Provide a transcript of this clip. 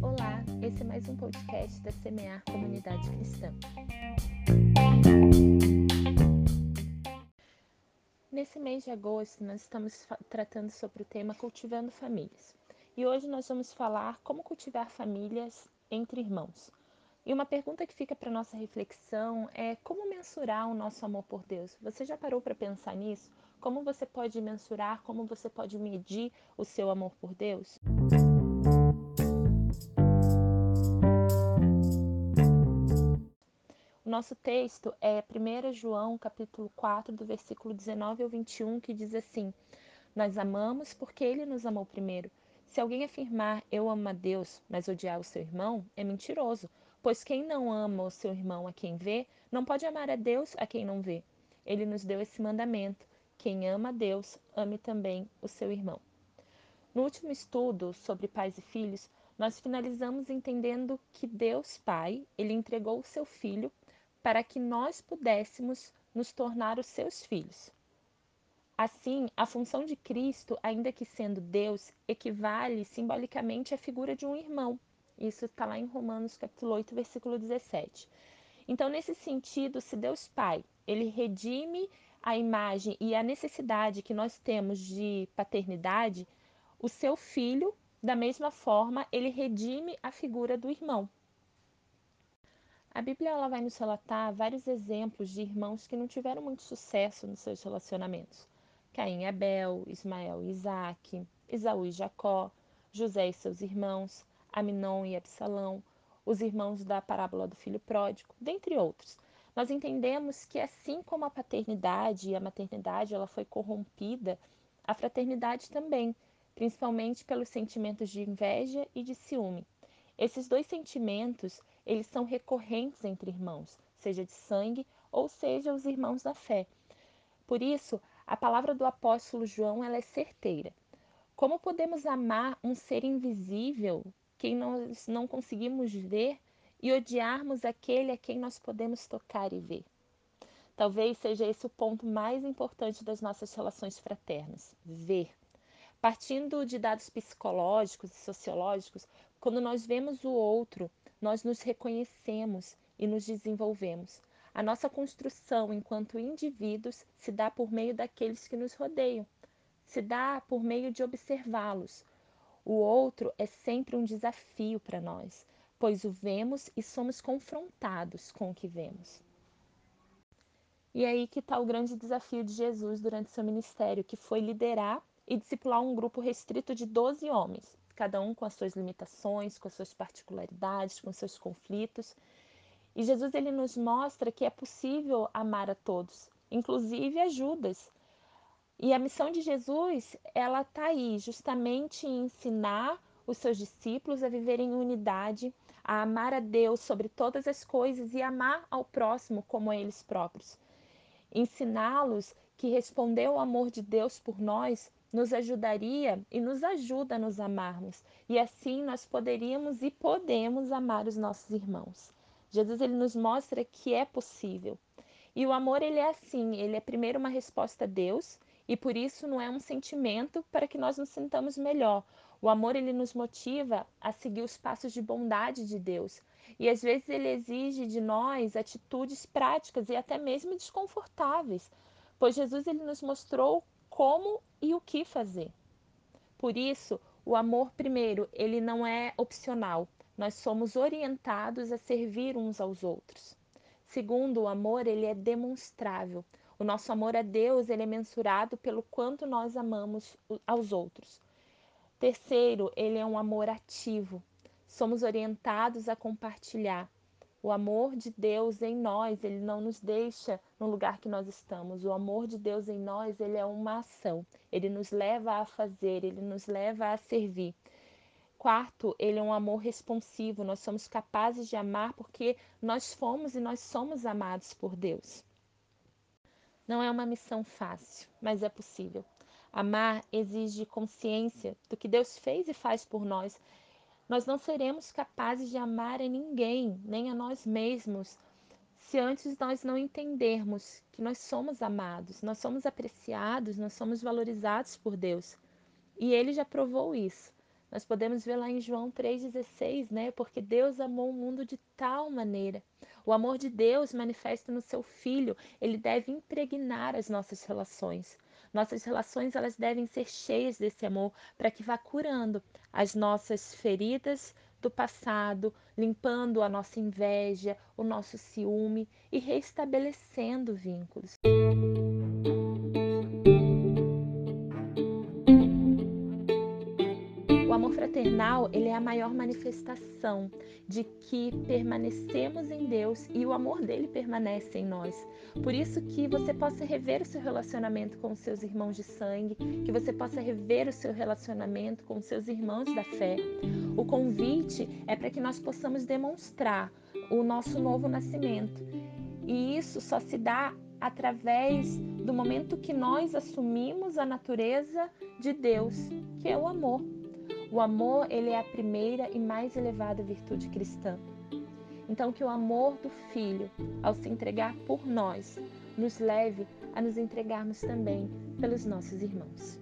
Olá, esse é mais um podcast da Semear Comunidade Cristã. Nesse mês de agosto, nós estamos tratando sobre o tema Cultivando Famílias. E hoje nós vamos falar como cultivar famílias entre irmãos. E uma pergunta que fica para nossa reflexão é como mensurar o nosso amor por Deus? Você já parou para pensar nisso? Como você pode mensurar, como você pode medir o seu amor por Deus? O nosso texto é 1 João, capítulo 4, do versículo 19 ao 21, que diz assim: Nós amamos porque ele nos amou primeiro. Se alguém afirmar eu amo a Deus, mas odiar o seu irmão, é mentiroso, pois quem não ama o seu irmão a quem vê, não pode amar a Deus a quem não vê. Ele nos deu esse mandamento: quem ama a Deus, ame também o seu irmão. No último estudo sobre pais e filhos, nós finalizamos entendendo que Deus Pai, ele entregou o seu filho para que nós pudéssemos nos tornar os seus filhos. Assim, a função de Cristo, ainda que sendo Deus, equivale simbolicamente à figura de um irmão. Isso está lá em Romanos capítulo 8, versículo 17. Então, nesse sentido, se Deus Pai, ele redime a imagem e a necessidade que nós temos de paternidade, o seu filho, da mesma forma, ele redime a figura do irmão. A Bíblia ela vai nos relatar vários exemplos de irmãos que não tiveram muito sucesso nos seus relacionamentos. Caim e Abel, Ismael e Isaac, Esaú e Jacó, José e seus irmãos, Aminon e Absalão, os irmãos da parábola do filho pródigo, dentre outros. Nós entendemos que assim como a paternidade e a maternidade ela foi corrompida, a fraternidade também, principalmente pelos sentimentos de inveja e de ciúme. Esses dois sentimentos, eles são recorrentes entre irmãos, seja de sangue ou seja os irmãos da fé. Por isso, a palavra do apóstolo João ela é certeira. Como podemos amar um ser invisível, quem nós não conseguimos ver, e odiarmos aquele a quem nós podemos tocar e ver? Talvez seja esse o ponto mais importante das nossas relações fraternas: ver. Partindo de dados psicológicos e sociológicos, quando nós vemos o outro, nós nos reconhecemos e nos desenvolvemos. A nossa construção enquanto indivíduos se dá por meio daqueles que nos rodeiam, se dá por meio de observá-los. O outro é sempre um desafio para nós, pois o vemos e somos confrontados com o que vemos. E aí que está o grande desafio de Jesus durante seu ministério, que foi liderar e discipular um grupo restrito de 12 homens cada um com as suas limitações, com as suas particularidades, com seus conflitos. E Jesus ele nos mostra que é possível amar a todos, inclusive a Judas. E a missão de Jesus, ela está aí, justamente em ensinar os seus discípulos a viverem em unidade, a amar a Deus sobre todas as coisas e amar ao próximo como a eles próprios. Ensiná-los que responder ao amor de Deus por nós nos ajudaria e nos ajuda a nos amarmos. E assim nós poderíamos e podemos amar os nossos irmãos. Jesus ele nos mostra que é possível. E o amor ele é assim, ele é primeiro uma resposta a Deus, e por isso não é um sentimento para que nós nos sintamos melhor. O amor ele nos motiva a seguir os passos de bondade de Deus. E às vezes ele exige de nós atitudes práticas e até mesmo desconfortáveis, pois Jesus ele nos mostrou como e o que fazer. Por isso, o amor primeiro, ele não é opcional. Nós somos orientados a servir uns aos outros. Segundo, o amor, ele é demonstrável. O nosso amor a Deus, ele é mensurado pelo quanto nós amamos aos outros. Terceiro, ele é um amor ativo. Somos orientados a compartilhar. O amor de Deus em nós, ele não nos deixa no lugar que nós estamos. O amor de Deus em nós, ele é uma ação. Ele nos leva a fazer, ele nos leva a servir. Quarto, ele é um amor responsivo. Nós somos capazes de amar porque nós fomos e nós somos amados por Deus. Não é uma missão fácil, mas é possível. Amar exige consciência do que Deus fez e faz por nós nós não seremos capazes de amar a ninguém, nem a nós mesmos, se antes nós não entendermos que nós somos amados, nós somos apreciados, nós somos valorizados por Deus. E ele já provou isso. Nós podemos ver lá em João 3,16, né? Porque Deus amou o mundo de tal maneira. O amor de Deus manifesta no seu Filho, ele deve impregnar as nossas relações. Nossas relações elas devem ser cheias desse amor para que vá curando as nossas feridas do passado, limpando a nossa inveja, o nosso ciúme e restabelecendo vínculos. Amor fraternal, ele é a maior manifestação de que permanecemos em Deus e o amor dele permanece em nós. Por isso que você possa rever o seu relacionamento com os seus irmãos de sangue, que você possa rever o seu relacionamento com os seus irmãos da fé. O convite é para que nós possamos demonstrar o nosso novo nascimento. E isso só se dá através do momento que nós assumimos a natureza de Deus, que é o amor. O amor, ele é a primeira e mais elevada virtude cristã. Então que o amor do filho, ao se entregar por nós, nos leve a nos entregarmos também pelos nossos irmãos.